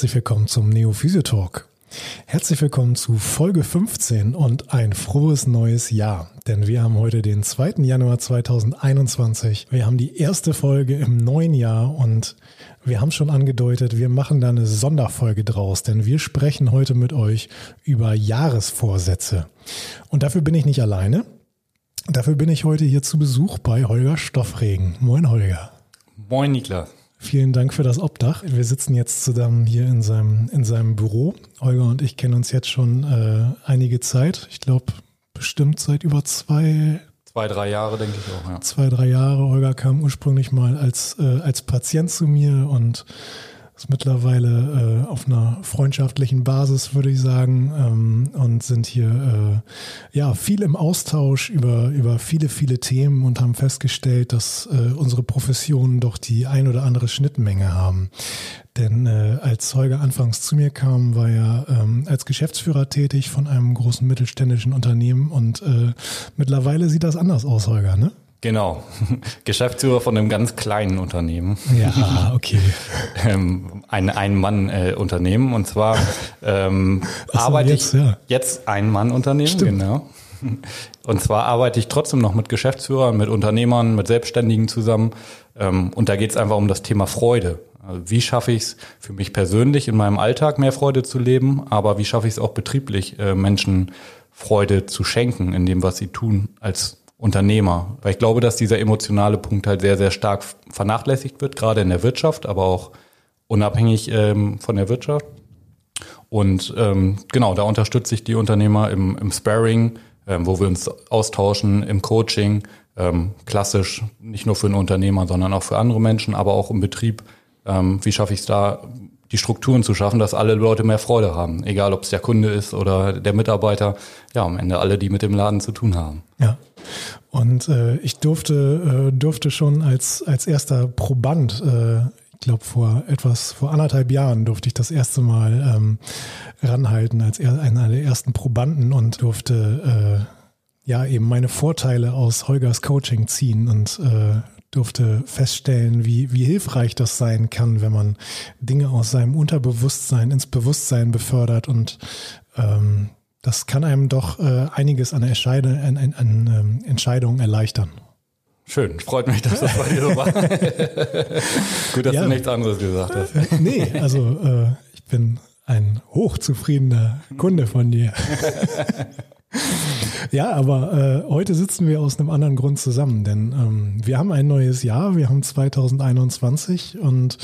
herzlich willkommen zum Neo Physio Talk. Herzlich willkommen zu Folge 15 und ein frohes neues Jahr. Denn wir haben heute den 2. Januar 2021. Wir haben die erste Folge im neuen Jahr und wir haben schon angedeutet, wir machen da eine Sonderfolge draus, denn wir sprechen heute mit euch über Jahresvorsätze. Und dafür bin ich nicht alleine. Dafür bin ich heute hier zu Besuch bei Holger Stoffregen. Moin Holger. Moin Niklas. Vielen Dank für das Obdach. Wir sitzen jetzt zusammen hier in seinem, in seinem Büro. Holger und ich kennen uns jetzt schon äh, einige Zeit. Ich glaube, bestimmt seit über zwei, Zwei, drei Jahre, denke ich auch, ja. zwei, drei Jahre. Holger kam ursprünglich mal als, äh, als Patient zu mir und ist mittlerweile äh, auf einer freundschaftlichen Basis, würde ich sagen, ähm, und sind hier äh, ja viel im Austausch über, über viele, viele Themen und haben festgestellt, dass äh, unsere Professionen doch die ein oder andere Schnittmenge haben. Denn äh, als Holger anfangs zu mir kam, war er ähm, als Geschäftsführer tätig von einem großen mittelständischen Unternehmen und äh, mittlerweile sieht das anders aus, Holger, ne? Genau. Geschäftsführer von einem ganz kleinen Unternehmen. Ja, okay. ähm, ein Ein-Mann-Unternehmen. und zwar ähm, so, arbeite jetzt, ich ja. jetzt Ein-Mann-Unternehmen, genau. Und zwar arbeite ich trotzdem noch mit Geschäftsführern, mit Unternehmern, mit Selbstständigen zusammen. Ähm, und da geht es einfach um das Thema Freude. Also wie schaffe ich es für mich persönlich in meinem Alltag mehr Freude zu leben, aber wie schaffe ich es auch betrieblich, äh, Menschen Freude zu schenken in dem, was sie tun als Unternehmer. Weil ich glaube, dass dieser emotionale Punkt halt sehr, sehr stark vernachlässigt wird, gerade in der Wirtschaft, aber auch unabhängig ähm, von der Wirtschaft. Und ähm, genau, da unterstütze ich die Unternehmer im, im Sparring, ähm, wo wir uns austauschen, im Coaching, ähm, klassisch, nicht nur für einen Unternehmer, sondern auch für andere Menschen, aber auch im Betrieb. Ähm, wie schaffe ich es da, die Strukturen zu schaffen, dass alle Leute mehr Freude haben, egal ob es der Kunde ist oder der Mitarbeiter, ja, am Ende alle, die mit dem Laden zu tun haben. Ja. Und äh, ich durfte, äh, durfte schon als, als erster Proband, äh, ich glaube vor etwas, vor anderthalb Jahren durfte ich das erste Mal ähm, ranhalten als er, einer der ersten Probanden und durfte äh, ja eben meine Vorteile aus Holgers Coaching ziehen und äh, durfte feststellen, wie, wie hilfreich das sein kann, wenn man Dinge aus seinem Unterbewusstsein ins Bewusstsein befördert und ähm, das kann einem doch äh, einiges an, Entscheide, an, an, an ähm, Entscheidungen erleichtern. Schön, freut mich, dass das bei dir so war. Gut, dass ja, du nichts anderes gesagt hast. Äh, nee, also äh, ich bin ein hochzufriedener Kunde von dir. Ja, aber äh, heute sitzen wir aus einem anderen Grund zusammen, denn ähm, wir haben ein neues Jahr, wir haben 2021 und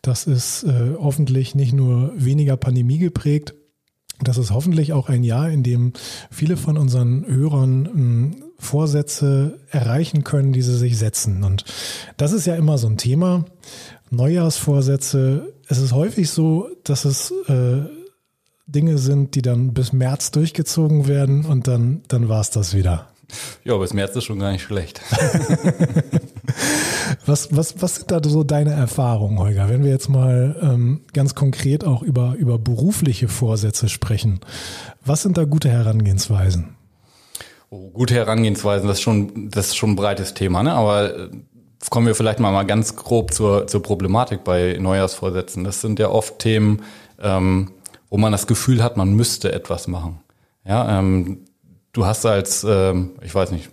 das ist äh, hoffentlich nicht nur weniger Pandemie geprägt, das ist hoffentlich auch ein Jahr, in dem viele von unseren Hörern ähm, Vorsätze erreichen können, die sie sich setzen. Und das ist ja immer so ein Thema. Neujahrsvorsätze. Es ist häufig so, dass es äh, Dinge sind, die dann bis März durchgezogen werden und dann, dann war es das wieder. Ja, bis März ist schon gar nicht schlecht. was, was, was sind da so deine Erfahrungen, Holger? Wenn wir jetzt mal ähm, ganz konkret auch über, über berufliche Vorsätze sprechen, was sind da gute Herangehensweisen? Oh, gute Herangehensweisen, das ist schon, das ist schon ein breites Thema, ne? aber äh, kommen wir vielleicht mal, mal ganz grob zur, zur Problematik bei Neujahrsvorsätzen. Das sind ja oft Themen, ähm, wo man das Gefühl hat, man müsste etwas machen. Ja, ähm, du hast als, ähm, ich weiß nicht,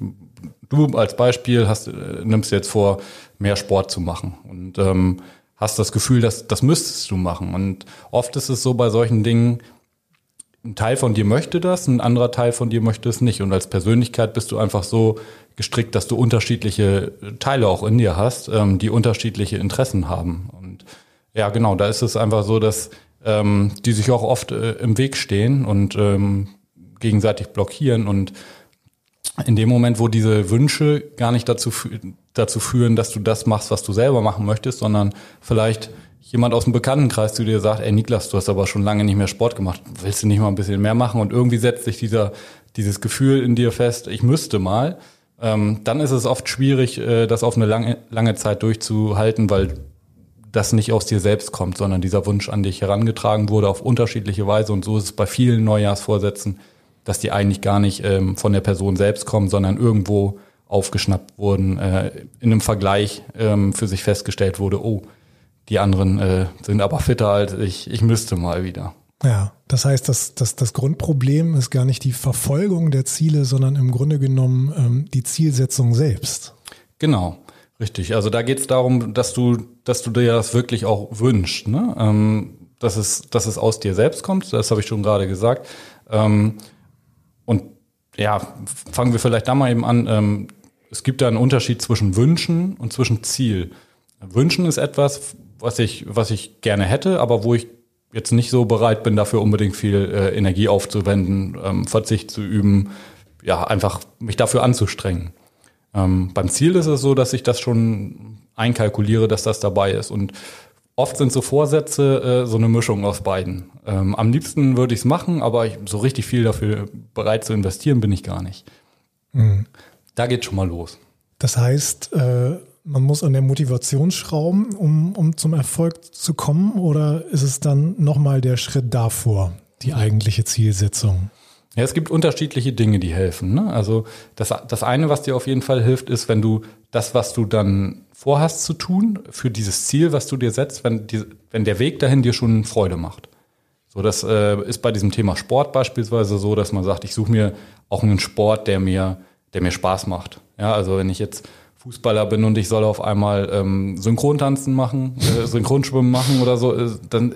du als Beispiel hast, äh, nimmst jetzt vor, mehr Sport zu machen und ähm, hast das Gefühl, dass das müsstest du machen. Und oft ist es so bei solchen Dingen, ein Teil von dir möchte das, ein anderer Teil von dir möchte es nicht. Und als Persönlichkeit bist du einfach so gestrickt, dass du unterschiedliche Teile auch in dir hast, ähm, die unterschiedliche Interessen haben. Und ja, genau, da ist es einfach so, dass ähm, die sich auch oft äh, im Weg stehen und ähm, gegenseitig blockieren und in dem Moment, wo diese Wünsche gar nicht dazu, dazu führen, dass du das machst, was du selber machen möchtest, sondern vielleicht jemand aus dem Bekanntenkreis zu dir sagt, ey Niklas, du hast aber schon lange nicht mehr Sport gemacht, willst du nicht mal ein bisschen mehr machen? Und irgendwie setzt sich dieser, dieses Gefühl in dir fest, ich müsste mal. Ähm, dann ist es oft schwierig, äh, das auf eine lange, lange Zeit durchzuhalten, weil das nicht aus dir selbst kommt, sondern dieser Wunsch an dich herangetragen wurde auf unterschiedliche Weise. Und so ist es bei vielen Neujahrsvorsätzen, dass die eigentlich gar nicht ähm, von der Person selbst kommen, sondern irgendwo aufgeschnappt wurden, äh, in einem Vergleich ähm, für sich festgestellt wurde, oh, die anderen äh, sind aber fitter als ich. Ich müsste mal wieder. Ja, das heißt, dass, dass das Grundproblem ist gar nicht die Verfolgung der Ziele, sondern im Grunde genommen ähm, die Zielsetzung selbst. Genau, richtig. Also da geht es darum, dass du, dass du dir das wirklich auch wünschst, ne? Ähm, dass, es, dass es aus dir selbst kommt, das habe ich schon gerade gesagt. Ähm, und ja, fangen wir vielleicht da mal eben an. Es gibt da einen Unterschied zwischen Wünschen und zwischen Ziel. Wünschen ist etwas, was ich, was ich gerne hätte, aber wo ich jetzt nicht so bereit bin, dafür unbedingt viel äh, Energie aufzuwenden, ähm, Verzicht zu üben, ja, einfach mich dafür anzustrengen. Ähm, beim Ziel ist es so, dass ich das schon einkalkuliere, dass das dabei ist. Und oft sind so Vorsätze äh, so eine Mischung aus beiden. Ähm, am liebsten würde ich es machen, aber ich, so richtig viel dafür bereit zu investieren bin ich gar nicht. Mhm. Da geht schon mal los. Das heißt, äh, man muss an der Motivation schrauben, um, um zum Erfolg zu kommen, oder ist es dann nochmal der Schritt davor, die eigentliche Zielsetzung? Ja, es gibt unterschiedliche Dinge, die helfen. Ne? Also das, das eine, was dir auf jeden Fall hilft, ist, wenn du das, was du dann vorhast zu tun, für dieses Ziel, was du dir setzt, wenn, die, wenn der Weg dahin dir schon Freude macht. So, das äh, ist bei diesem Thema Sport beispielsweise so, dass man sagt, ich suche mir auch einen Sport, der mir, der mir Spaß macht. Ja, also wenn ich jetzt Fußballer bin und ich soll auf einmal ähm, Synchrontanzen machen, äh, Synchronschwimmen machen oder so, äh, dann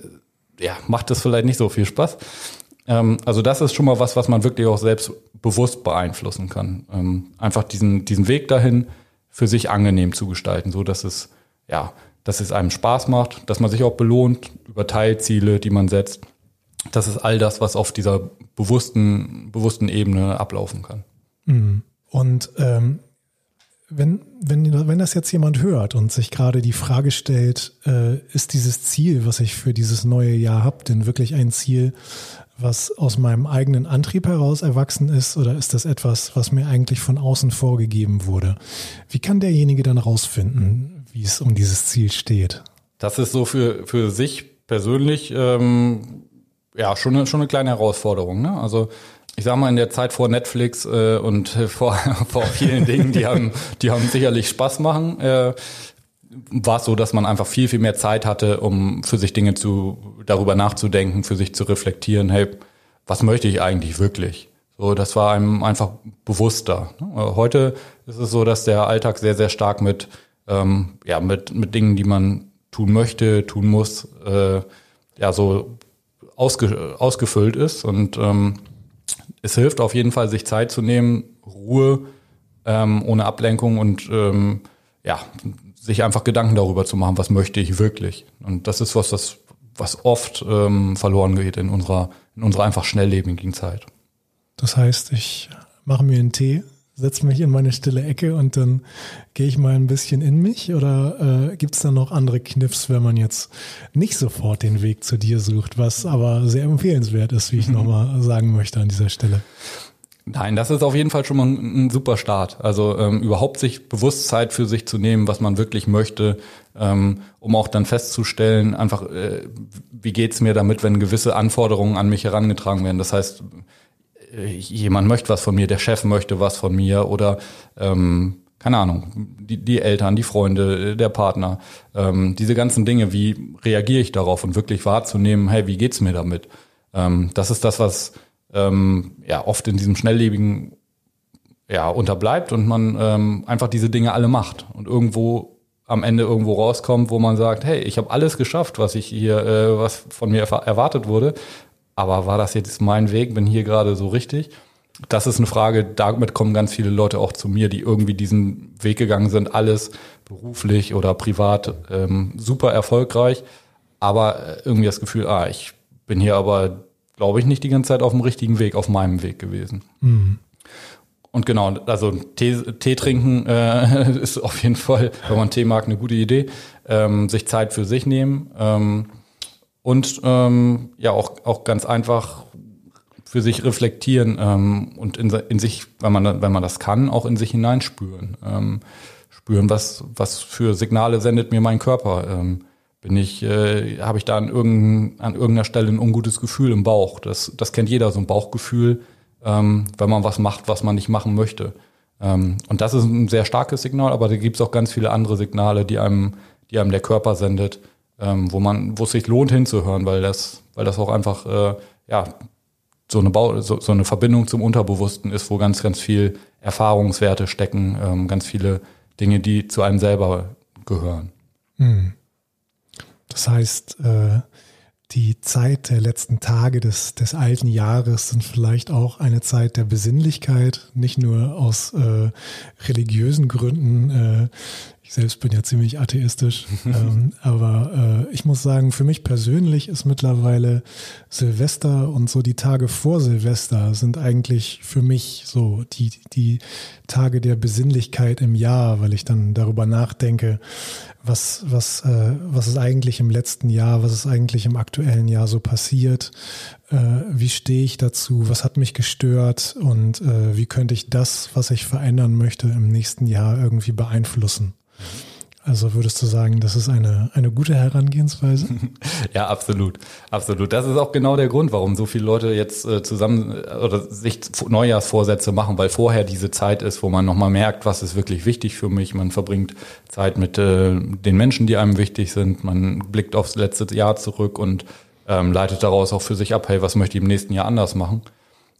ja, macht das vielleicht nicht so viel Spaß. Ähm, also das ist schon mal was, was man wirklich auch selbst bewusst beeinflussen kann. Ähm, einfach diesen, diesen Weg dahin für sich angenehm zu gestalten, so dass es, ja, dass es einem Spaß macht, dass man sich auch belohnt über Teilziele, die man setzt. Das ist all das, was auf dieser bewussten, bewussten Ebene ablaufen kann. Mhm. Und ähm, wenn, wenn, wenn das jetzt jemand hört und sich gerade die Frage stellt, äh, ist dieses Ziel, was ich für dieses neue Jahr habe, denn wirklich ein Ziel, was aus meinem eigenen Antrieb heraus erwachsen ist, oder ist das etwas, was mir eigentlich von außen vorgegeben wurde? Wie kann derjenige dann rausfinden, wie es um dieses Ziel steht? Das ist so für, für sich persönlich ähm, ja schon eine, schon eine kleine Herausforderung. Ne? Also ich sag mal, in der Zeit vor Netflix äh, und vor, vor vielen Dingen, die haben, die haben sicherlich Spaß machen, äh, war es so, dass man einfach viel, viel mehr Zeit hatte, um für sich Dinge zu, darüber nachzudenken, für sich zu reflektieren, hey, was möchte ich eigentlich wirklich? So, das war einem einfach bewusster. Ne? Heute ist es so, dass der Alltag sehr, sehr stark mit, ähm, ja, mit, mit Dingen, die man tun möchte, tun muss, äh, ja, so ausge, ausgefüllt ist und ähm, es hilft auf jeden Fall, sich Zeit zu nehmen, Ruhe, ähm, ohne Ablenkung und ähm, ja, sich einfach Gedanken darüber zu machen, was möchte ich wirklich. Und das ist was, das, was oft ähm, verloren geht in unserer, in unserer einfach schnelllebigen Zeit. Das heißt, ich mache mir einen Tee, setze mich in meine stille Ecke und dann gehe ich mal ein bisschen in mich? Oder äh, gibt es da noch andere Kniffs, wenn man jetzt nicht sofort den Weg zu dir sucht, was aber sehr empfehlenswert ist, wie ich mhm. nochmal sagen möchte an dieser Stelle? Nein, das ist auf jeden Fall schon mal ein, ein super Start. Also ähm, überhaupt sich bewusst Zeit für sich zu nehmen, was man wirklich möchte, ähm, um auch dann festzustellen, einfach, äh, wie geht's mir damit, wenn gewisse Anforderungen an mich herangetragen werden. Das heißt, jemand möchte was von mir, der Chef möchte was von mir oder ähm, keine Ahnung, die, die Eltern, die Freunde, der Partner, ähm, diese ganzen Dinge, wie reagiere ich darauf und wirklich wahrzunehmen, hey, wie geht's mir damit? Ähm, das ist das, was ähm, ja oft in diesem schnelllebigen ja unterbleibt und man ähm, einfach diese Dinge alle macht und irgendwo am Ende irgendwo rauskommt, wo man sagt, hey, ich habe alles geschafft, was ich hier, äh, was von mir erwartet wurde, aber war das jetzt mein Weg? Bin hier gerade so richtig? Das ist eine Frage, damit kommen ganz viele Leute auch zu mir, die irgendwie diesen Weg gegangen sind, alles beruflich oder privat ähm, super erfolgreich, aber äh, irgendwie das Gefühl, ah, ich bin hier aber, glaube ich, nicht die ganze Zeit auf dem richtigen Weg, auf meinem Weg gewesen. Mhm. Und genau, also Tee, Tee trinken äh, ist auf jeden Fall, wenn man Tee mag, eine gute Idee. Ähm, sich Zeit für sich nehmen. Ähm, und ähm, ja auch, auch ganz einfach für sich reflektieren ähm, und in, in sich, wenn man, wenn man das kann, auch in sich hineinspüren. Ähm, spüren, was, was für Signale sendet mir mein Körper. Ähm, bin ich, äh, habe ich da an, irgendein, an irgendeiner Stelle ein ungutes Gefühl im Bauch. Das, das kennt jeder, so ein Bauchgefühl, ähm, wenn man was macht, was man nicht machen möchte. Ähm, und das ist ein sehr starkes Signal, aber da gibt es auch ganz viele andere Signale, die einem, die einem der Körper sendet ähm, wo man, wo es sich lohnt hinzuhören, weil das, weil das auch einfach äh, ja so eine Bau, so, so eine Verbindung zum Unterbewussten ist, wo ganz, ganz viel Erfahrungswerte stecken, ähm, ganz viele Dinge, die zu einem selber gehören. Hm. Das heißt, äh, die Zeit der letzten Tage des, des alten Jahres sind vielleicht auch eine Zeit der Besinnlichkeit, nicht nur aus äh, religiösen Gründen. Ich selbst bin ja ziemlich atheistisch, ähm, aber äh, ich muss sagen, für mich persönlich ist mittlerweile Silvester und so die Tage vor Silvester sind eigentlich für mich so die, die Tage der Besinnlichkeit im Jahr, weil ich dann darüber nachdenke, was, was, äh, was ist eigentlich im letzten Jahr, was ist eigentlich im aktuellen Jahr so passiert, wie stehe ich dazu, was hat mich gestört und äh, wie könnte ich das, was ich verändern möchte, im nächsten Jahr irgendwie beeinflussen. Also würdest du sagen, das ist eine, eine gute Herangehensweise? ja, absolut. Absolut. Das ist auch genau der Grund, warum so viele Leute jetzt äh, zusammen äh, oder sich Neujahrsvorsätze machen, weil vorher diese Zeit ist, wo man nochmal merkt, was ist wirklich wichtig für mich. Man verbringt Zeit mit äh, den Menschen, die einem wichtig sind. Man blickt aufs letzte Jahr zurück und ähm, leitet daraus auch für sich ab, hey, was möchte ich im nächsten Jahr anders machen?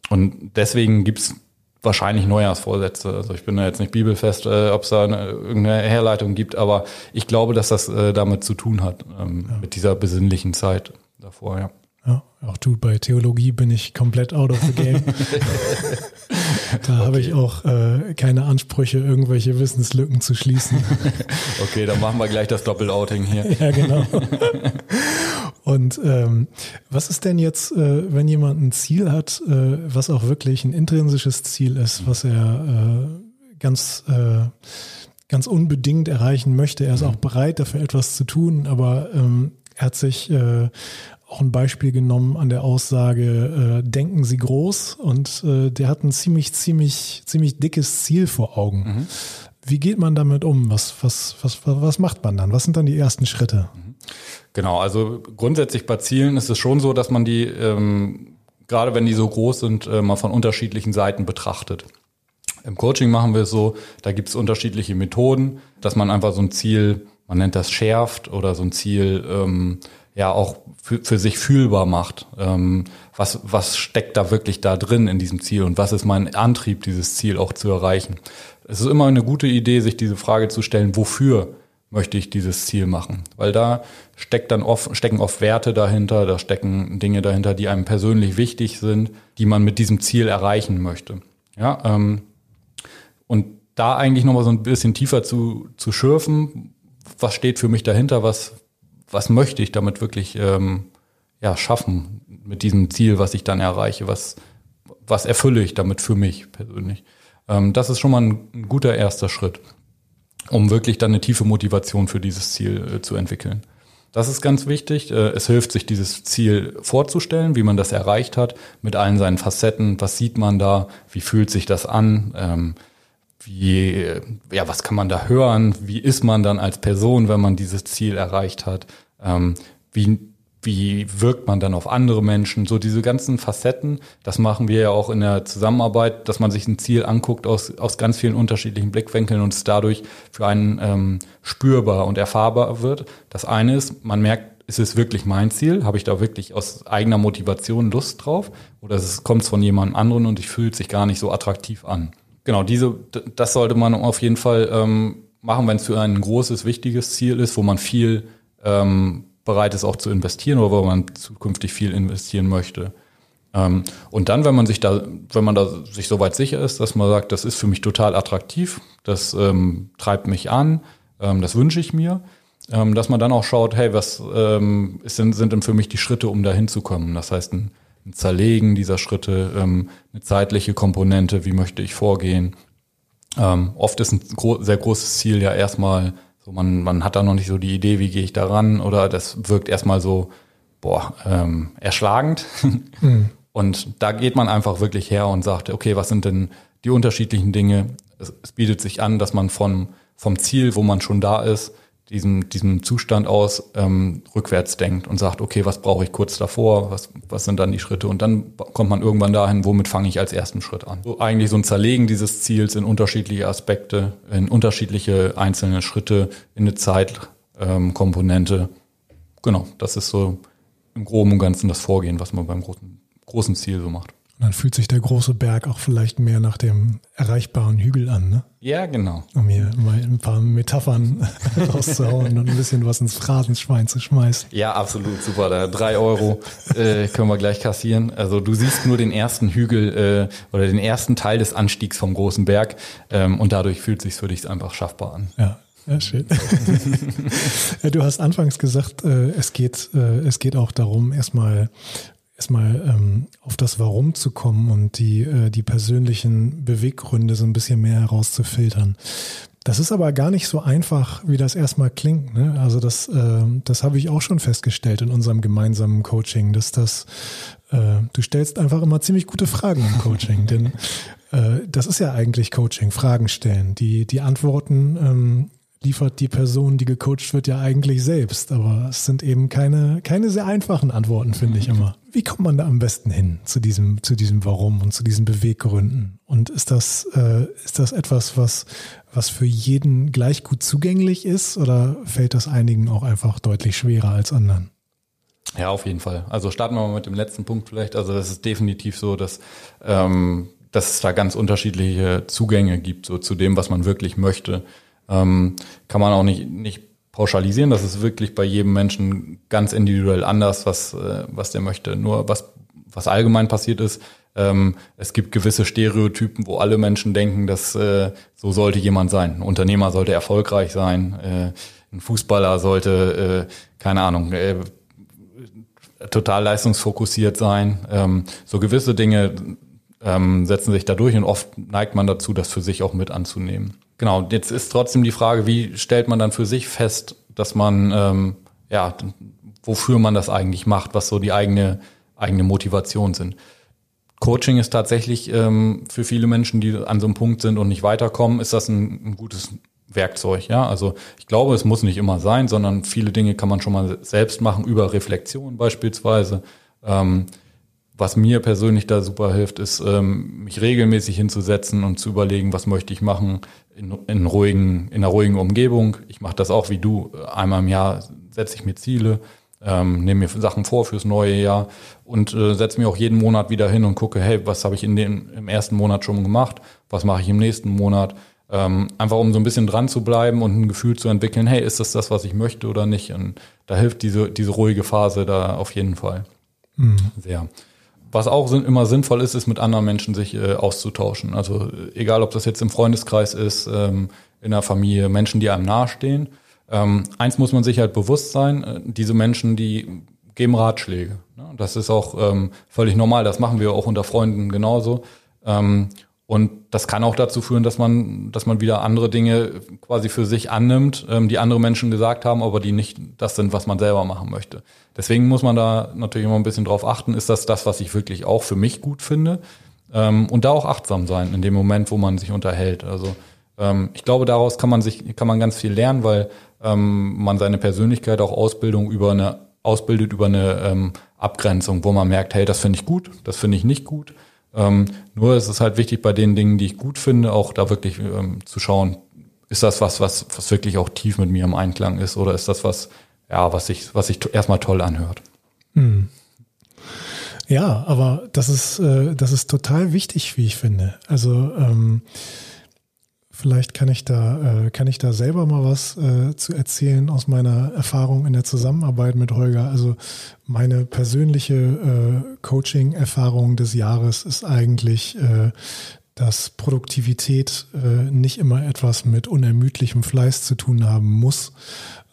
Und deswegen gibt's wahrscheinlich Neujahrsvorsätze. Also ich bin da jetzt nicht bibelfest, äh, ob es da eine, irgendeine Herleitung gibt, aber ich glaube, dass das äh, damit zu tun hat, ähm, ja. mit dieser besinnlichen Zeit davor, ja. Ja, auch du, bei Theologie bin ich komplett out of the game. da okay. habe ich auch äh, keine Ansprüche, irgendwelche Wissenslücken zu schließen. okay, dann machen wir gleich das Doppelouting hier. ja, genau. Und ähm, was ist denn jetzt, äh, wenn jemand ein Ziel hat, äh, was auch wirklich ein intrinsisches Ziel ist, was er äh, ganz, äh, ganz unbedingt erreichen möchte? Er ist auch bereit, dafür etwas zu tun, aber ähm, er hat sich äh, auch ein Beispiel genommen an der Aussage, äh, denken Sie groß und äh, der hat ein ziemlich, ziemlich, ziemlich dickes Ziel vor Augen. Mhm. Wie geht man damit um? Was, was, was, was macht man dann? Was sind dann die ersten Schritte? Genau, also grundsätzlich bei Zielen ist es schon so, dass man die, ähm, gerade wenn die so groß sind, äh, mal von unterschiedlichen Seiten betrachtet. Im Coaching machen wir es so, da gibt es unterschiedliche Methoden, dass man einfach so ein Ziel, man nennt das schärft oder so ein Ziel ähm, ja auch für, für sich fühlbar macht. Ähm, was, was steckt da wirklich da drin in diesem Ziel und was ist mein Antrieb, dieses Ziel auch zu erreichen? Es ist immer eine gute Idee, sich diese Frage zu stellen, wofür möchte ich dieses Ziel machen. Weil da steckt dann oft, stecken oft Werte dahinter, da stecken Dinge dahinter, die einem persönlich wichtig sind, die man mit diesem Ziel erreichen möchte. Ja, ähm, und da eigentlich nochmal so ein bisschen tiefer zu, zu schürfen, was steht für mich dahinter, was, was möchte ich damit wirklich ähm, ja, schaffen mit diesem Ziel, was ich dann erreiche, was, was erfülle ich damit für mich persönlich. Ähm, das ist schon mal ein, ein guter erster Schritt um wirklich dann eine tiefe Motivation für dieses Ziel äh, zu entwickeln. Das ist ganz wichtig. Äh, es hilft, sich dieses Ziel vorzustellen, wie man das erreicht hat, mit allen seinen Facetten. Was sieht man da? Wie fühlt sich das an? Ähm, wie, äh, ja, was kann man da hören? Wie ist man dann als Person, wenn man dieses Ziel erreicht hat? Ähm, wie wie wirkt man dann auf andere Menschen, so diese ganzen Facetten, das machen wir ja auch in der Zusammenarbeit, dass man sich ein Ziel anguckt aus, aus ganz vielen unterschiedlichen Blickwinkeln und es dadurch für einen ähm, spürbar und erfahrbar wird. Das eine ist, man merkt, ist es wirklich mein Ziel? Habe ich da wirklich aus eigener Motivation Lust drauf? Oder kommt es von jemandem anderen und ich fühlt sich gar nicht so attraktiv an? Genau, diese, das sollte man auf jeden Fall ähm, machen, wenn es für ein großes, wichtiges Ziel ist, wo man viel ähm, bereit ist auch zu investieren oder wo man zukünftig viel investieren möchte. Ähm, und dann, wenn man sich da, wenn man da sich soweit sicher ist, dass man sagt, das ist für mich total attraktiv, das ähm, treibt mich an, ähm, das wünsche ich mir, ähm, dass man dann auch schaut, hey, was ähm, ist denn, sind denn für mich die Schritte, um da hinzukommen? Das heißt, ein, ein Zerlegen dieser Schritte, ähm, eine zeitliche Komponente, wie möchte ich vorgehen? oft ist ein gro sehr großes Ziel ja erstmal so, man, man hat da noch nicht so die Idee, wie gehe ich da ran oder das wirkt erstmal so, boah, ähm, erschlagend. Mhm. Und da geht man einfach wirklich her und sagt, okay, was sind denn die unterschiedlichen Dinge? Es, es bietet sich an, dass man von, vom Ziel, wo man schon da ist, diesem, diesem Zustand aus ähm, rückwärts denkt und sagt, okay, was brauche ich kurz davor, was, was sind dann die Schritte und dann kommt man irgendwann dahin, womit fange ich als ersten Schritt an. So eigentlich so ein Zerlegen dieses Ziels in unterschiedliche Aspekte, in unterschiedliche einzelne Schritte, in eine Zeitkomponente. Ähm, genau, das ist so im Groben und Ganzen das Vorgehen, was man beim großen, großen Ziel so macht. Und dann fühlt sich der große Berg auch vielleicht mehr nach dem erreichbaren Hügel an, ne? Ja, genau. Um hier mal ein paar Metaphern rauszuhauen und ein bisschen was ins Phrasenschwein zu schmeißen. Ja, absolut, super. Da drei Euro äh, können wir gleich kassieren. Also du siehst nur den ersten Hügel äh, oder den ersten Teil des Anstiegs vom großen Berg ähm, und dadurch fühlt sich für dich einfach schaffbar an. Ja. Ja, schön. du hast anfangs gesagt, äh, es geht, äh, es geht auch darum, erstmal erstmal ähm, auf das Warum zu kommen und die, äh, die persönlichen Beweggründe so ein bisschen mehr herauszufiltern. Das ist aber gar nicht so einfach, wie das erstmal klingt. Ne? Also das, äh, das habe ich auch schon festgestellt in unserem gemeinsamen Coaching, dass das, äh, du stellst einfach immer ziemlich gute Fragen im Coaching, denn äh, das ist ja eigentlich Coaching, Fragen stellen. Die, die Antworten ähm, liefert die Person, die gecoacht wird, ja eigentlich selbst. Aber es sind eben keine, keine sehr einfachen Antworten, finde ich immer. Wie kommt man da am besten hin zu diesem, zu diesem Warum und zu diesen Beweggründen? Und ist das, äh, ist das etwas, was, was für jeden gleich gut zugänglich ist oder fällt das einigen auch einfach deutlich schwerer als anderen? Ja, auf jeden Fall. Also starten wir mal mit dem letzten Punkt vielleicht. Also das ist definitiv so, dass, ähm, dass es da ganz unterschiedliche Zugänge gibt, so zu dem, was man wirklich möchte. Ähm, kann man auch nicht, nicht pauschalisieren. Das ist wirklich bei jedem Menschen ganz individuell anders, was, äh, was der möchte. Nur was, was allgemein passiert ist, ähm, es gibt gewisse Stereotypen, wo alle Menschen denken, dass äh, so sollte jemand sein. Ein Unternehmer sollte erfolgreich sein, äh, ein Fußballer sollte, äh, keine Ahnung, äh, total leistungsfokussiert sein. Ähm, so gewisse Dinge ähm, setzen sich da durch und oft neigt man dazu, das für sich auch mit anzunehmen. Genau, jetzt ist trotzdem die Frage, wie stellt man dann für sich fest, dass man, ähm, ja, wofür man das eigentlich macht, was so die eigene, eigene Motivation sind. Coaching ist tatsächlich ähm, für viele Menschen, die an so einem Punkt sind und nicht weiterkommen, ist das ein, ein gutes Werkzeug. Ja, also ich glaube, es muss nicht immer sein, sondern viele Dinge kann man schon mal selbst machen über Reflexion beispielsweise. Ähm, was mir persönlich da super hilft, ist, ähm, mich regelmäßig hinzusetzen und zu überlegen, was möchte ich machen in, in, ruhigen, in einer ruhigen Umgebung. Ich mache das auch wie du. Einmal im Jahr setze ich mir Ziele, ähm, nehme mir Sachen vor fürs neue Jahr und äh, setze mir auch jeden Monat wieder hin und gucke, hey, was habe ich in dem, im ersten Monat schon gemacht? Was mache ich im nächsten Monat? Ähm, einfach um so ein bisschen dran zu bleiben und ein Gefühl zu entwickeln, hey, ist das das, was ich möchte oder nicht? Und da hilft diese, diese ruhige Phase da auf jeden Fall mhm. sehr. Was auch immer sinnvoll ist, ist mit anderen Menschen sich äh, auszutauschen. Also egal, ob das jetzt im Freundeskreis ist, ähm, in der Familie, Menschen, die einem nahestehen. Ähm, eins muss man sich halt bewusst sein, äh, diese Menschen, die geben Ratschläge. Ne? Das ist auch ähm, völlig normal, das machen wir auch unter Freunden genauso. Ähm, und das kann auch dazu führen, dass man, dass man wieder andere Dinge quasi für sich annimmt, ähm, die andere Menschen gesagt haben, aber die nicht das sind, was man selber machen möchte. Deswegen muss man da natürlich immer ein bisschen drauf achten, ist das das, was ich wirklich auch für mich gut finde? Ähm, und da auch achtsam sein in dem Moment, wo man sich unterhält. Also ähm, ich glaube, daraus kann man sich, kann man ganz viel lernen, weil ähm, man seine Persönlichkeit auch Ausbildung über eine, ausbildet über eine ähm, Abgrenzung, wo man merkt, hey, das finde ich gut, das finde ich nicht gut. Ähm, nur ist es halt wichtig, bei den Dingen, die ich gut finde, auch da wirklich ähm, zu schauen, ist das was, was, was wirklich auch tief mit mir im Einklang ist oder ist das was, ja, was sich, was sich erstmal toll anhört. Hm. Ja, aber das ist, äh, das ist total wichtig, wie ich finde. Also ähm, Vielleicht kann ich da, äh, kann ich da selber mal was äh, zu erzählen aus meiner Erfahrung in der Zusammenarbeit mit Holger. Also meine persönliche äh, Coaching-Erfahrung des Jahres ist eigentlich, äh, dass Produktivität äh, nicht immer etwas mit unermüdlichem Fleiß zu tun haben muss,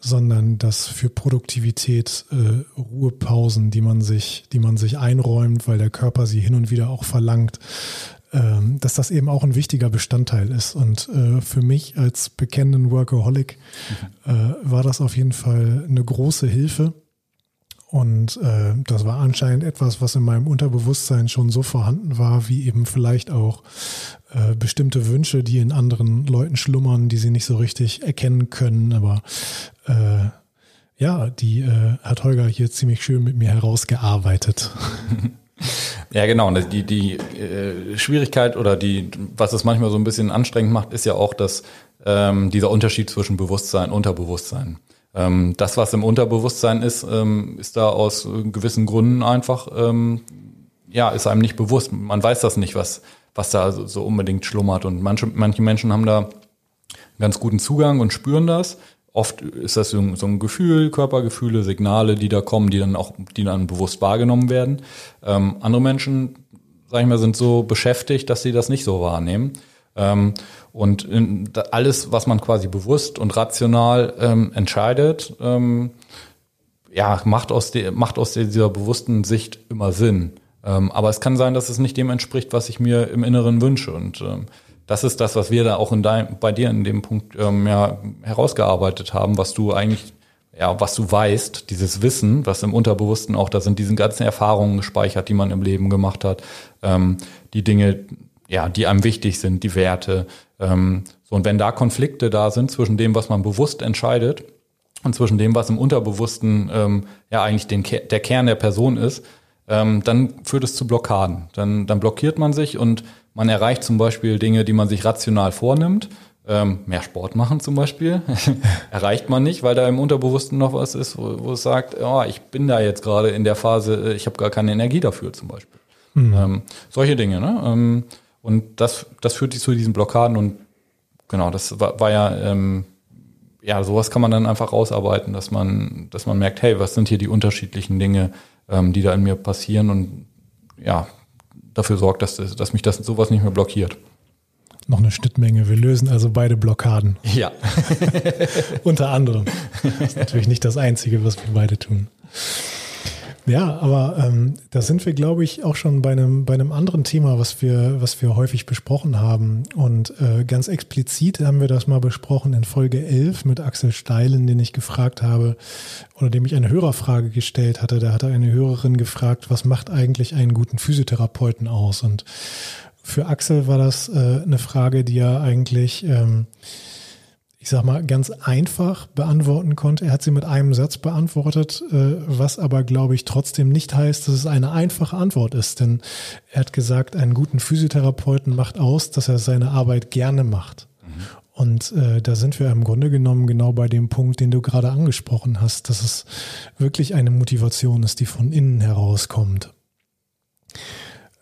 sondern dass für Produktivität äh, Ruhepausen, die man sich, die man sich einräumt, weil der Körper sie hin und wieder auch verlangt, dass das eben auch ein wichtiger Bestandteil ist. Und äh, für mich als bekennenden Workaholic mhm. äh, war das auf jeden Fall eine große Hilfe. Und äh, das war anscheinend etwas, was in meinem Unterbewusstsein schon so vorhanden war, wie eben vielleicht auch äh, bestimmte Wünsche, die in anderen Leuten schlummern, die sie nicht so richtig erkennen können. Aber äh, ja, die äh, hat Holger hier ziemlich schön mit mir herausgearbeitet. Ja, genau. Und die, die äh, Schwierigkeit oder die, was es manchmal so ein bisschen anstrengend macht, ist ja auch, dass ähm, dieser Unterschied zwischen Bewusstsein und Unterbewusstsein. Ähm, das, was im Unterbewusstsein ist, ähm, ist da aus gewissen Gründen einfach, ähm, ja, ist einem nicht bewusst. Man weiß das nicht, was, was da so, so unbedingt schlummert. Und manche, manche Menschen haben da einen ganz guten Zugang und spüren das. Oft ist das so ein, Gefühl, Körpergefühle, Signale, die da kommen, die dann auch, die dann bewusst wahrgenommen werden. Ähm, andere Menschen, sag ich mal, sind so beschäftigt, dass sie das nicht so wahrnehmen. Ähm, und in, alles, was man quasi bewusst und rational ähm, entscheidet, ähm, ja, macht aus, de, macht aus dieser bewussten Sicht immer Sinn. Ähm, aber es kann sein, dass es nicht dem entspricht, was ich mir im Inneren wünsche. Und ähm, das ist das, was wir da auch in dein, bei dir in dem Punkt ähm, ja, herausgearbeitet haben, was du eigentlich, ja, was du weißt, dieses Wissen, was im Unterbewussten auch, da sind diese ganzen Erfahrungen gespeichert, die man im Leben gemacht hat, ähm, die Dinge, ja, die einem wichtig sind, die Werte. Ähm, so, und wenn da Konflikte da sind zwischen dem, was man bewusst entscheidet und zwischen dem, was im Unterbewussten ähm, ja eigentlich den, der Kern der Person ist, ähm, dann führt es zu Blockaden. Dann, dann blockiert man sich und man erreicht zum Beispiel Dinge, die man sich rational vornimmt. Ähm, mehr Sport machen zum Beispiel. erreicht man nicht, weil da im Unterbewussten noch was ist, wo, wo es sagt, oh, ich bin da jetzt gerade in der Phase, äh, ich habe gar keine Energie dafür zum Beispiel. Mhm. Ähm, solche Dinge. Ne? Ähm, und das, das führt zu diesen Blockaden und genau, das war, war ja, ähm, ja, sowas kann man dann einfach rausarbeiten, dass man, dass man merkt, hey, was sind hier die unterschiedlichen Dinge, ähm, die da in mir passieren und ja, dafür sorgt, dass, dass mich das sowas nicht mehr blockiert. Noch eine Schnittmenge. Wir lösen also beide Blockaden. Ja. Unter anderem. Das ist natürlich nicht das Einzige, was wir beide tun. Ja, aber ähm, da sind wir, glaube ich, auch schon bei einem, bei einem anderen Thema, was wir, was wir häufig besprochen haben. Und äh, ganz explizit haben wir das mal besprochen in Folge 11 mit Axel Steilen, den ich gefragt habe, oder dem ich eine Hörerfrage gestellt hatte. Da hatte eine Hörerin gefragt, was macht eigentlich einen guten Physiotherapeuten aus? Und für Axel war das äh, eine Frage, die er eigentlich ähm, ich sag mal, ganz einfach beantworten konnte. Er hat sie mit einem Satz beantwortet, äh, was aber, glaube ich, trotzdem nicht heißt, dass es eine einfache Antwort ist. Denn er hat gesagt, einen guten Physiotherapeuten macht aus, dass er seine Arbeit gerne macht. Mhm. Und äh, da sind wir im Grunde genommen genau bei dem Punkt, den du gerade angesprochen hast, dass es wirklich eine Motivation ist, die von innen herauskommt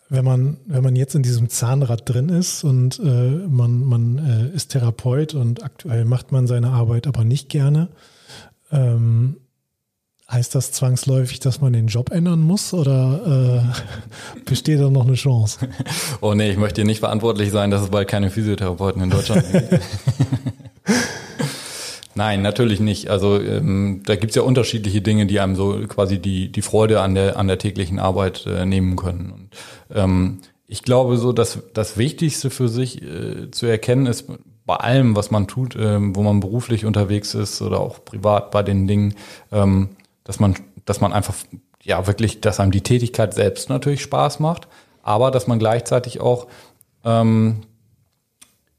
wenn man, wenn man jetzt in diesem Zahnrad drin ist und äh, man, man äh, ist Therapeut und aktuell macht man seine Arbeit aber nicht gerne, ähm, heißt das zwangsläufig, dass man den Job ändern muss oder äh, besteht da noch eine Chance? Oh nee, ich möchte hier nicht verantwortlich sein, dass es bald keine Physiotherapeuten in Deutschland gibt. Nein, natürlich nicht. Also ähm, da gibt's ja unterschiedliche Dinge, die einem so quasi die, die Freude an der, an der täglichen Arbeit äh, nehmen können. Und, ähm, ich glaube so, dass das Wichtigste für sich äh, zu erkennen ist, bei allem, was man tut, ähm, wo man beruflich unterwegs ist oder auch privat bei den Dingen, ähm, dass man, dass man einfach, ja, wirklich, dass einem die Tätigkeit selbst natürlich Spaß macht, aber dass man gleichzeitig auch ähm,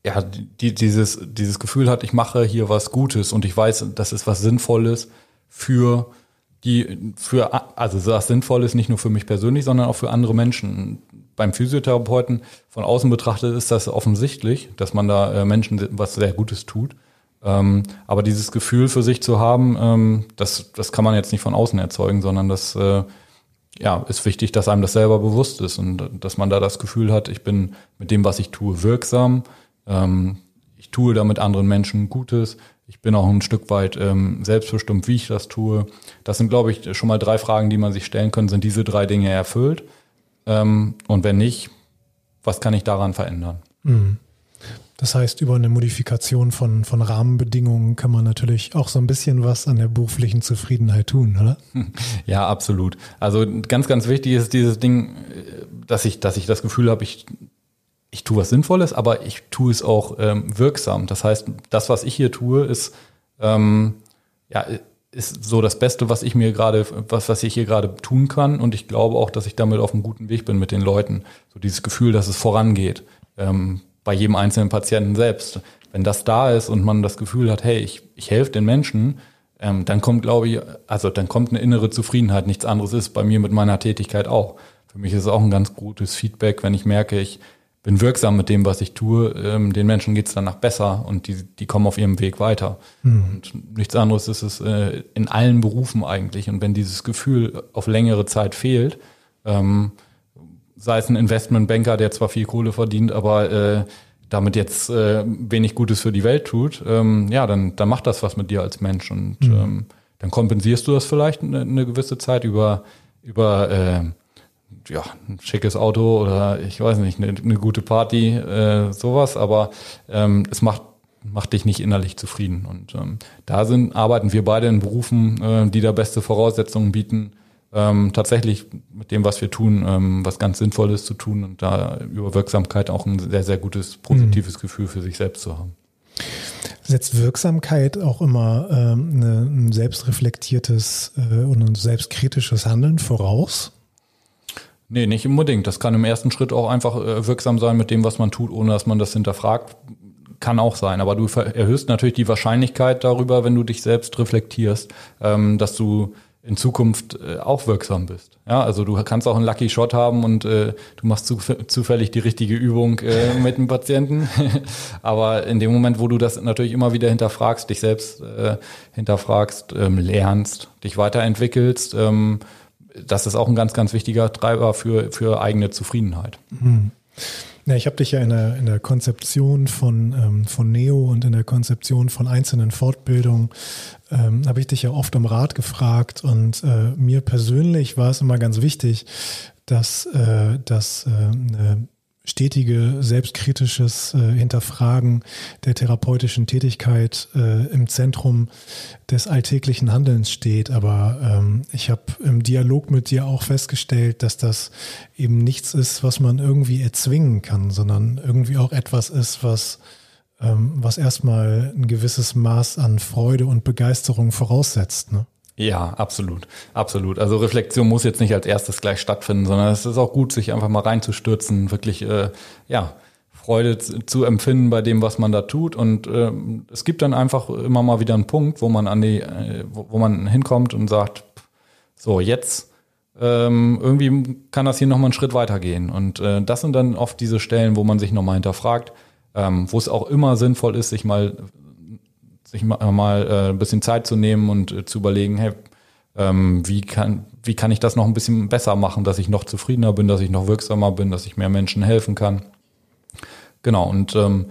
ja, die, dieses, dieses Gefühl hat, ich mache hier was Gutes und ich weiß, das ist was Sinnvolles für die, für, also was Sinnvolles nicht nur für mich persönlich, sondern auch für andere Menschen. Beim Physiotherapeuten von außen betrachtet ist das offensichtlich, dass man da äh, Menschen was sehr Gutes tut. Ähm, aber dieses Gefühl für sich zu haben, ähm, das, das kann man jetzt nicht von außen erzeugen, sondern das äh, ja, ist wichtig, dass einem das selber bewusst ist und dass man da das Gefühl hat, ich bin mit dem, was ich tue, wirksam, ähm, ich tue damit anderen Menschen Gutes. Ich bin auch ein Stück weit ähm, selbstbestimmt, wie ich das tue. Das sind, glaube ich, schon mal drei Fragen, die man sich stellen kann. Sind diese drei Dinge erfüllt? Ähm, und wenn nicht, was kann ich daran verändern? Mhm. Das heißt, über eine Modifikation von, von Rahmenbedingungen kann man natürlich auch so ein bisschen was an der beruflichen Zufriedenheit tun, oder? Ja, absolut. Also ganz, ganz wichtig ist dieses Ding, äh, dass ich, dass ich das Gefühl habe, ich ich tue was Sinnvolles, aber ich tue es auch ähm, wirksam. Das heißt, das, was ich hier tue, ist, ähm, ja, ist so das Beste, was ich mir gerade, was, was ich hier gerade tun kann. Und ich glaube auch, dass ich damit auf einem guten Weg bin mit den Leuten. So dieses Gefühl, dass es vorangeht. Ähm, bei jedem einzelnen Patienten selbst. Wenn das da ist und man das Gefühl hat, hey, ich, ich helfe den Menschen, ähm, dann kommt, glaube ich, also dann kommt eine innere Zufriedenheit. Nichts anderes ist bei mir mit meiner Tätigkeit auch. Für mich ist es auch ein ganz gutes Feedback, wenn ich merke, ich bin wirksam mit dem, was ich tue, ähm, den Menschen geht's danach besser und die, die kommen auf ihrem Weg weiter. Mhm. Und nichts anderes ist es äh, in allen Berufen eigentlich. Und wenn dieses Gefühl auf längere Zeit fehlt, ähm, sei es ein Investmentbanker, der zwar viel Kohle verdient, aber äh, damit jetzt äh, wenig Gutes für die Welt tut, ähm, ja, dann, dann macht das was mit dir als Mensch und mhm. ähm, dann kompensierst du das vielleicht eine, eine gewisse Zeit über über äh, ja, ein schickes Auto oder ich weiß nicht, eine, eine gute Party, äh, sowas, aber ähm, es macht macht dich nicht innerlich zufrieden. Und ähm, da sind, arbeiten wir beide in Berufen, äh, die da beste Voraussetzungen bieten, ähm, tatsächlich mit dem, was wir tun, ähm, was ganz Sinnvolles zu tun und da über Wirksamkeit auch ein sehr, sehr gutes, positives mhm. Gefühl für sich selbst zu haben. Setzt Wirksamkeit auch immer ähm, eine, ein selbstreflektiertes äh, und ein selbstkritisches Handeln voraus? Nee, nicht unbedingt. Das kann im ersten Schritt auch einfach äh, wirksam sein mit dem, was man tut, ohne dass man das hinterfragt. Kann auch sein. Aber du erhöhst natürlich die Wahrscheinlichkeit darüber, wenn du dich selbst reflektierst, ähm, dass du in Zukunft äh, auch wirksam bist. Ja, also du kannst auch einen Lucky Shot haben und äh, du machst zu, zufällig die richtige Übung mit dem Patienten. Aber in dem Moment, wo du das natürlich immer wieder hinterfragst, dich selbst hinterfragst, ähm, lernst, dich weiterentwickelst, ähm, das ist auch ein ganz, ganz wichtiger Treiber für, für eigene Zufriedenheit. Mhm. Ja, ich habe dich ja in der, in der Konzeption von, ähm, von Neo und in der Konzeption von einzelnen Fortbildungen, ähm, habe ich dich ja oft um Rat gefragt und äh, mir persönlich war es immer ganz wichtig, dass, äh, dass äh, eine stetige, selbstkritisches äh, Hinterfragen der therapeutischen Tätigkeit äh, im Zentrum des alltäglichen Handelns steht. Aber ähm, ich habe im Dialog mit dir auch festgestellt, dass das eben nichts ist, was man irgendwie erzwingen kann, sondern irgendwie auch etwas ist, was ähm, was erstmal ein gewisses Maß an Freude und Begeisterung voraussetzt. Ne? Ja, absolut, absolut. Also Reflexion muss jetzt nicht als erstes gleich stattfinden, sondern es ist auch gut, sich einfach mal reinzustürzen, wirklich, äh, ja, Freude zu, empfinden bei dem, was man da tut. Und äh, es gibt dann einfach immer mal wieder einen Punkt, wo man an die, äh, wo, wo man hinkommt und sagt, so jetzt ähm, irgendwie kann das hier nochmal einen Schritt weitergehen. Und äh, das sind dann oft diese Stellen, wo man sich nochmal hinterfragt, ähm, wo es auch immer sinnvoll ist, sich mal sich mal äh, ein bisschen Zeit zu nehmen und äh, zu überlegen, hey, ähm, wie kann wie kann ich das noch ein bisschen besser machen, dass ich noch zufriedener bin, dass ich noch wirksamer bin, dass ich mehr Menschen helfen kann. Genau und ähm,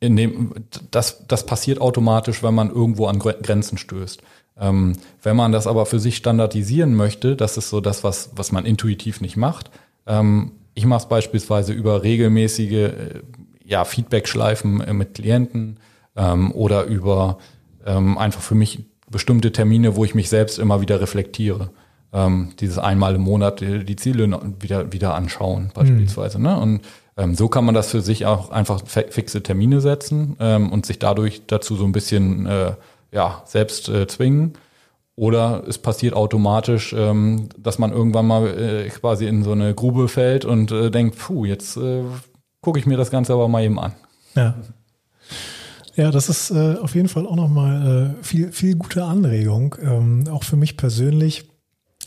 in dem, das, das passiert automatisch, wenn man irgendwo an Grenzen stößt. Ähm, wenn man das aber für sich standardisieren möchte, das ist so das, was, was man intuitiv nicht macht. Ähm, ich mache es beispielsweise über regelmäßige äh, ja, Feedback-Schleifen äh, mit Klienten, ähm, oder über ähm, einfach für mich bestimmte Termine, wo ich mich selbst immer wieder reflektiere. Ähm, dieses einmal im Monat die, die Ziele wieder, wieder anschauen, beispielsweise. Mhm. Ne? Und ähm, so kann man das für sich auch einfach fixe Termine setzen ähm, und sich dadurch dazu so ein bisschen äh, ja, selbst äh, zwingen. Oder es passiert automatisch, ähm, dass man irgendwann mal äh, quasi in so eine Grube fällt und äh, denkt, puh, jetzt äh, gucke ich mir das Ganze aber mal eben an. Ja. Ja, das ist äh, auf jeden Fall auch nochmal äh, viel, viel gute Anregung. Ähm, auch für mich persönlich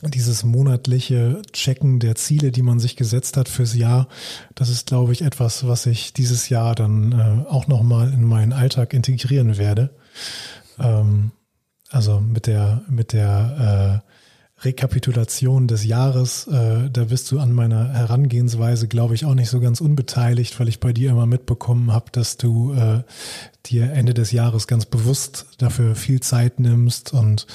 dieses monatliche Checken der Ziele, die man sich gesetzt hat fürs Jahr, das ist, glaube ich, etwas, was ich dieses Jahr dann äh, auch nochmal in meinen Alltag integrieren werde. Ähm, also mit der, mit der äh, Rekapitulation des Jahres. Äh, da bist du an meiner Herangehensweise, glaube ich, auch nicht so ganz unbeteiligt, weil ich bei dir immer mitbekommen habe, dass du äh, dir Ende des Jahres ganz bewusst dafür viel Zeit nimmst und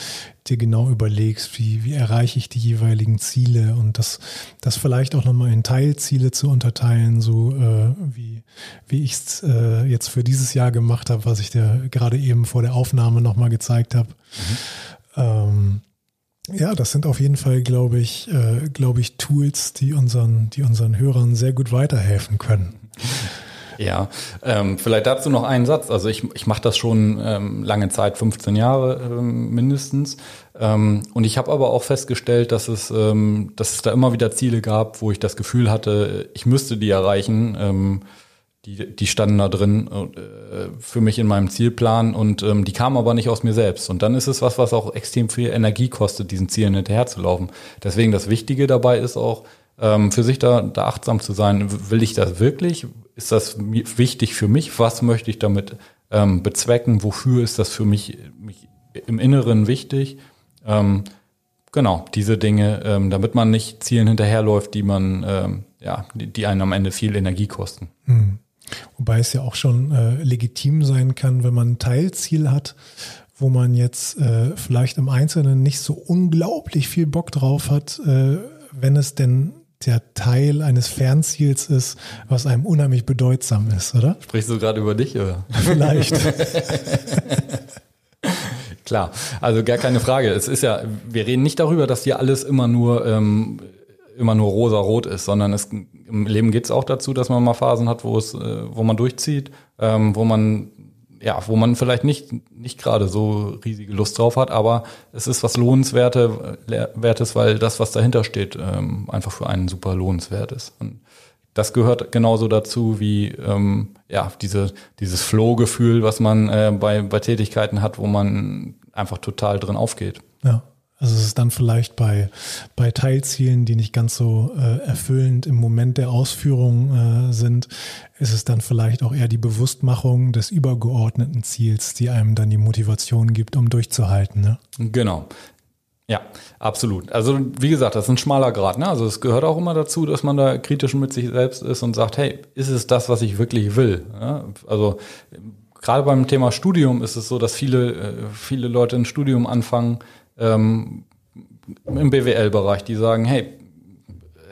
dir genau überlegst, wie, wie erreiche ich die jeweiligen Ziele und das, das vielleicht auch nochmal in Teilziele zu unterteilen, so äh, wie, wie ich es äh, jetzt für dieses Jahr gemacht habe, was ich dir gerade eben vor der Aufnahme nochmal gezeigt habe. Mhm. Ähm, ja, das sind auf jeden Fall, glaube ich, äh, glaube ich, Tools, die unseren, die unseren Hörern sehr gut weiterhelfen können. Ja, ähm, vielleicht dazu noch einen Satz. Also ich, ich mache das schon ähm, lange Zeit, 15 Jahre ähm, mindestens. Ähm, und ich habe aber auch festgestellt, dass es, ähm, dass es da immer wieder Ziele gab, wo ich das Gefühl hatte, ich müsste die erreichen. Ähm, die, die standen da drin äh, für mich in meinem Zielplan und ähm, die kamen aber nicht aus mir selbst. Und dann ist es was, was auch extrem viel Energie kostet, diesen Zielen hinterherzulaufen. Deswegen das Wichtige dabei ist auch, ähm, für sich da, da achtsam zu sein. Will ich das wirklich? Ist das wichtig für mich? Was möchte ich damit ähm, bezwecken? Wofür ist das für mich, mich im Inneren wichtig? Ähm, genau, diese Dinge, ähm, damit man nicht Zielen hinterherläuft, die man, ähm, ja, die, die einen am Ende viel Energie kosten. Hm. Wobei es ja auch schon äh, legitim sein kann, wenn man ein Teilziel hat, wo man jetzt äh, vielleicht im Einzelnen nicht so unglaublich viel Bock drauf hat, äh, wenn es denn der Teil eines Fernziels ist, was einem unheimlich bedeutsam ist, oder? Sprichst du gerade über dich, oder? Vielleicht. Klar, also gar keine Frage. Es ist ja, wir reden nicht darüber, dass hier alles immer nur ähm, immer nur rosa-rot ist, sondern es, im Leben geht es auch dazu, dass man mal Phasen hat, wo es, äh, wo man durchzieht, ähm, wo man ja, wo man vielleicht nicht, nicht gerade so riesige Lust drauf hat, aber es ist was Lohnenswertes, weil das, was dahinter steht, ähm, einfach für einen super lohnenswert ist. Und das gehört genauso dazu wie ähm, ja, diese, dieses Flow-Gefühl, was man äh, bei, bei Tätigkeiten hat, wo man einfach total drin aufgeht. Ja. Dann vielleicht bei, bei Teilzielen, die nicht ganz so äh, erfüllend im Moment der Ausführung äh, sind, ist es dann vielleicht auch eher die Bewusstmachung des übergeordneten Ziels, die einem dann die Motivation gibt, um durchzuhalten. Ne? Genau. Ja, absolut. Also wie gesagt, das ist ein schmaler Grad. Ne? Also es gehört auch immer dazu, dass man da kritisch mit sich selbst ist und sagt, hey, ist es das, was ich wirklich will? Ja? Also gerade beim Thema Studium ist es so, dass viele, äh, viele Leute ein Studium anfangen, ähm, im BWL-Bereich, die sagen, hey,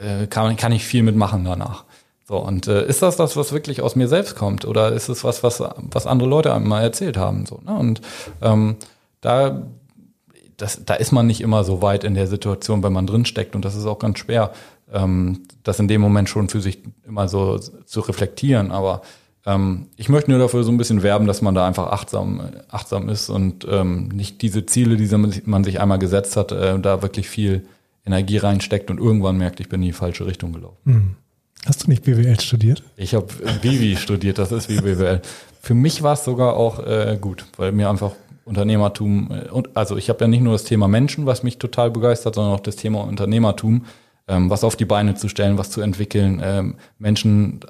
äh, kann, kann ich viel mitmachen danach. So, und äh, ist das das, was wirklich aus mir selbst kommt? Oder ist es was, was, was andere Leute einem mal erzählt haben? So, ne? Und ähm, da, das, da ist man nicht immer so weit in der Situation, wenn man drinsteckt. Und das ist auch ganz schwer, ähm, das in dem Moment schon für sich immer so zu reflektieren. Aber ähm, ich möchte nur dafür so ein bisschen werben, dass man da einfach achtsam, achtsam ist und ähm, nicht diese Ziele, die man sich einmal gesetzt hat, äh, da wirklich viel Energie reinsteckt und irgendwann merkt, ich bin in die falsche Richtung gelaufen. Mhm. Hast du nicht BWL studiert? Ich habe Vivi studiert, das ist wie BWL. Für mich war es sogar auch äh, gut, weil mir einfach Unternehmertum äh, und also ich habe ja nicht nur das Thema Menschen, was mich total begeistert, sondern auch das Thema Unternehmertum, ähm, was auf die Beine zu stellen, was zu entwickeln, ähm, Menschen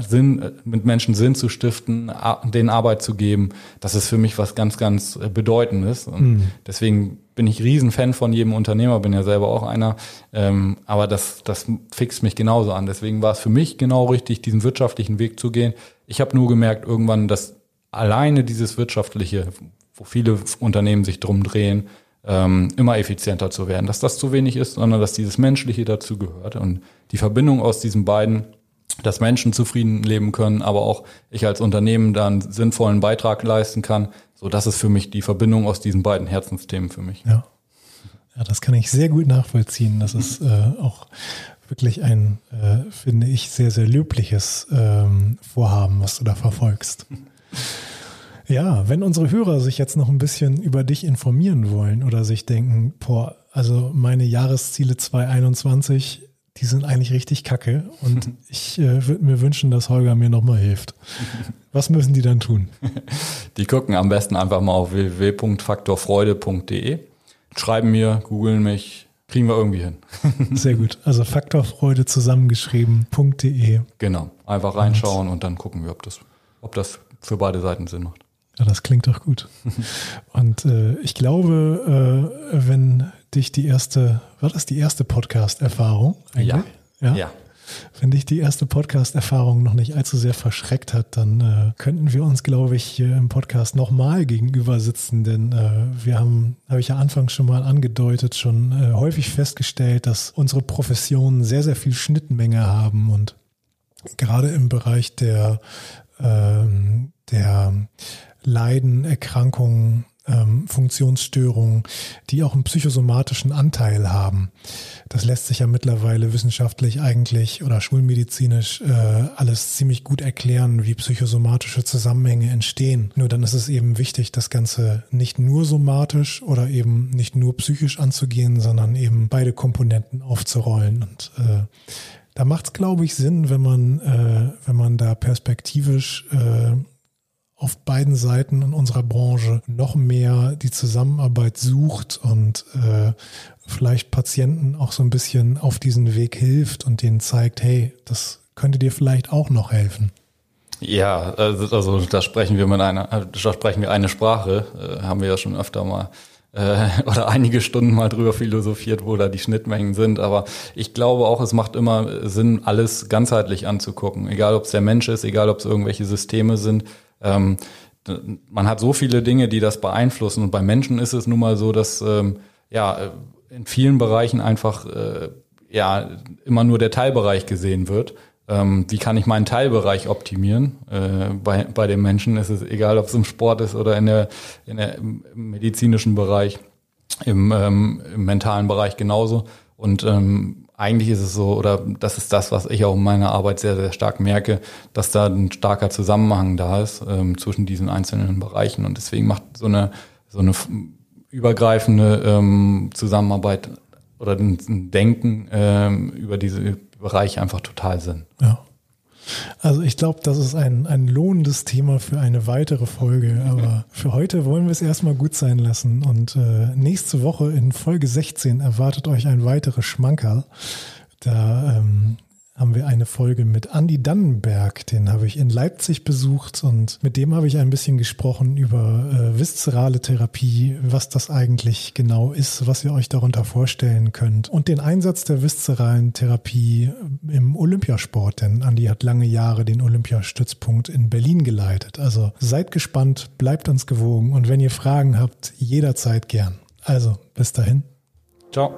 Sinn, mit Menschen Sinn zu stiften, denen Arbeit zu geben, das ist für mich was ganz, ganz äh, Bedeutendes. Und mhm. deswegen bin ich Riesenfan von jedem Unternehmer, bin ja selber auch einer. Ähm, aber das, das fixt mich genauso an. Deswegen war es für mich genau richtig, diesen wirtschaftlichen Weg zu gehen. Ich habe nur gemerkt irgendwann, dass alleine dieses wirtschaftliche, wo viele Unternehmen sich drum drehen, ähm, immer effizienter zu werden, dass das zu wenig ist, sondern dass dieses Menschliche dazu gehört. Und die Verbindung aus diesen beiden dass Menschen zufrieden leben können, aber auch ich als Unternehmen da einen sinnvollen Beitrag leisten kann. So, das ist für mich die Verbindung aus diesen beiden Herzensthemen für mich. Ja, ja das kann ich sehr gut nachvollziehen. Das ist äh, auch wirklich ein, äh, finde ich, sehr, sehr löbliches ähm, Vorhaben, was du da verfolgst. Ja, wenn unsere Hörer sich jetzt noch ein bisschen über dich informieren wollen oder sich denken, boah, also meine Jahresziele 2021 die sind eigentlich richtig kacke und ich äh, würde mir wünschen, dass Holger mir nochmal hilft. Was müssen die dann tun? Die gucken am besten einfach mal auf www.faktorfreude.de, schreiben mir, googeln mich, kriegen wir irgendwie hin. Sehr gut. Also Faktorfreude zusammengeschrieben.de. Genau. Einfach reinschauen und dann gucken wir, ob das, ob das für beide Seiten Sinn macht. Ja, das klingt doch gut. Und äh, ich glaube, äh, wenn dich die erste, war das die erste Podcast-Erfahrung Ja. ja. Ja. Wenn dich die erste Podcast-Erfahrung noch nicht allzu sehr verschreckt hat, dann äh, könnten wir uns, glaube ich, hier im Podcast nochmal gegenüber sitzen, denn äh, wir haben, habe ich ja anfangs schon mal angedeutet, schon äh, häufig festgestellt, dass unsere Professionen sehr, sehr viel Schnittmenge haben und gerade im Bereich der, ähm, der Leiden, Erkrankungen, ähm, Funktionsstörungen, die auch einen psychosomatischen Anteil haben. Das lässt sich ja mittlerweile wissenschaftlich eigentlich oder schulmedizinisch äh, alles ziemlich gut erklären, wie psychosomatische Zusammenhänge entstehen. Nur dann ist es eben wichtig, das Ganze nicht nur somatisch oder eben nicht nur psychisch anzugehen, sondern eben beide Komponenten aufzurollen. Und äh, da macht es, glaube ich, Sinn, wenn man, äh, wenn man da perspektivisch äh, auf beiden Seiten in unserer Branche noch mehr die Zusammenarbeit sucht und äh, vielleicht Patienten auch so ein bisschen auf diesen Weg hilft und denen zeigt, hey, das könnte dir vielleicht auch noch helfen. Ja, also, also da sprechen wir mit einer, da sprechen wir eine Sprache, äh, haben wir ja schon öfter mal äh, oder einige Stunden mal drüber philosophiert, wo da die Schnittmengen sind. Aber ich glaube auch, es macht immer Sinn, alles ganzheitlich anzugucken. Egal, ob es der Mensch ist, egal, ob es irgendwelche Systeme sind. Ähm, man hat so viele Dinge, die das beeinflussen. Und bei Menschen ist es nun mal so, dass ähm, ja in vielen Bereichen einfach äh, ja immer nur der Teilbereich gesehen wird ähm, wie kann ich meinen Teilbereich optimieren. Äh, bei, bei den Menschen ist es egal, ob es im Sport ist oder in der, in der im medizinischen Bereich, im, ähm, im mentalen Bereich genauso. Und ähm, eigentlich ist es so, oder das ist das, was ich auch in meiner Arbeit sehr, sehr stark merke, dass da ein starker Zusammenhang da ist ähm, zwischen diesen einzelnen Bereichen. Und deswegen macht so eine, so eine übergreifende ähm, Zusammenarbeit oder ein Denken ähm, über diese Bereich einfach total Sinn. Ja. Also ich glaube, das ist ein, ein lohnendes Thema für eine weitere Folge. Aber für heute wollen wir es erstmal gut sein lassen. Und äh, nächste Woche in Folge 16 erwartet euch ein weiteres Schmankerl. Da ähm, haben wir eine Folge mit Andy Dannenberg, den habe ich in Leipzig besucht und mit dem habe ich ein bisschen gesprochen über äh, viszerale Therapie, was das eigentlich genau ist, was ihr euch darunter vorstellen könnt und den Einsatz der viszeralen Therapie im Olympiasport, denn Andy hat lange Jahre den Olympiastützpunkt in Berlin geleitet. Also seid gespannt, bleibt uns gewogen und wenn ihr Fragen habt, jederzeit gern. Also bis dahin. Ciao.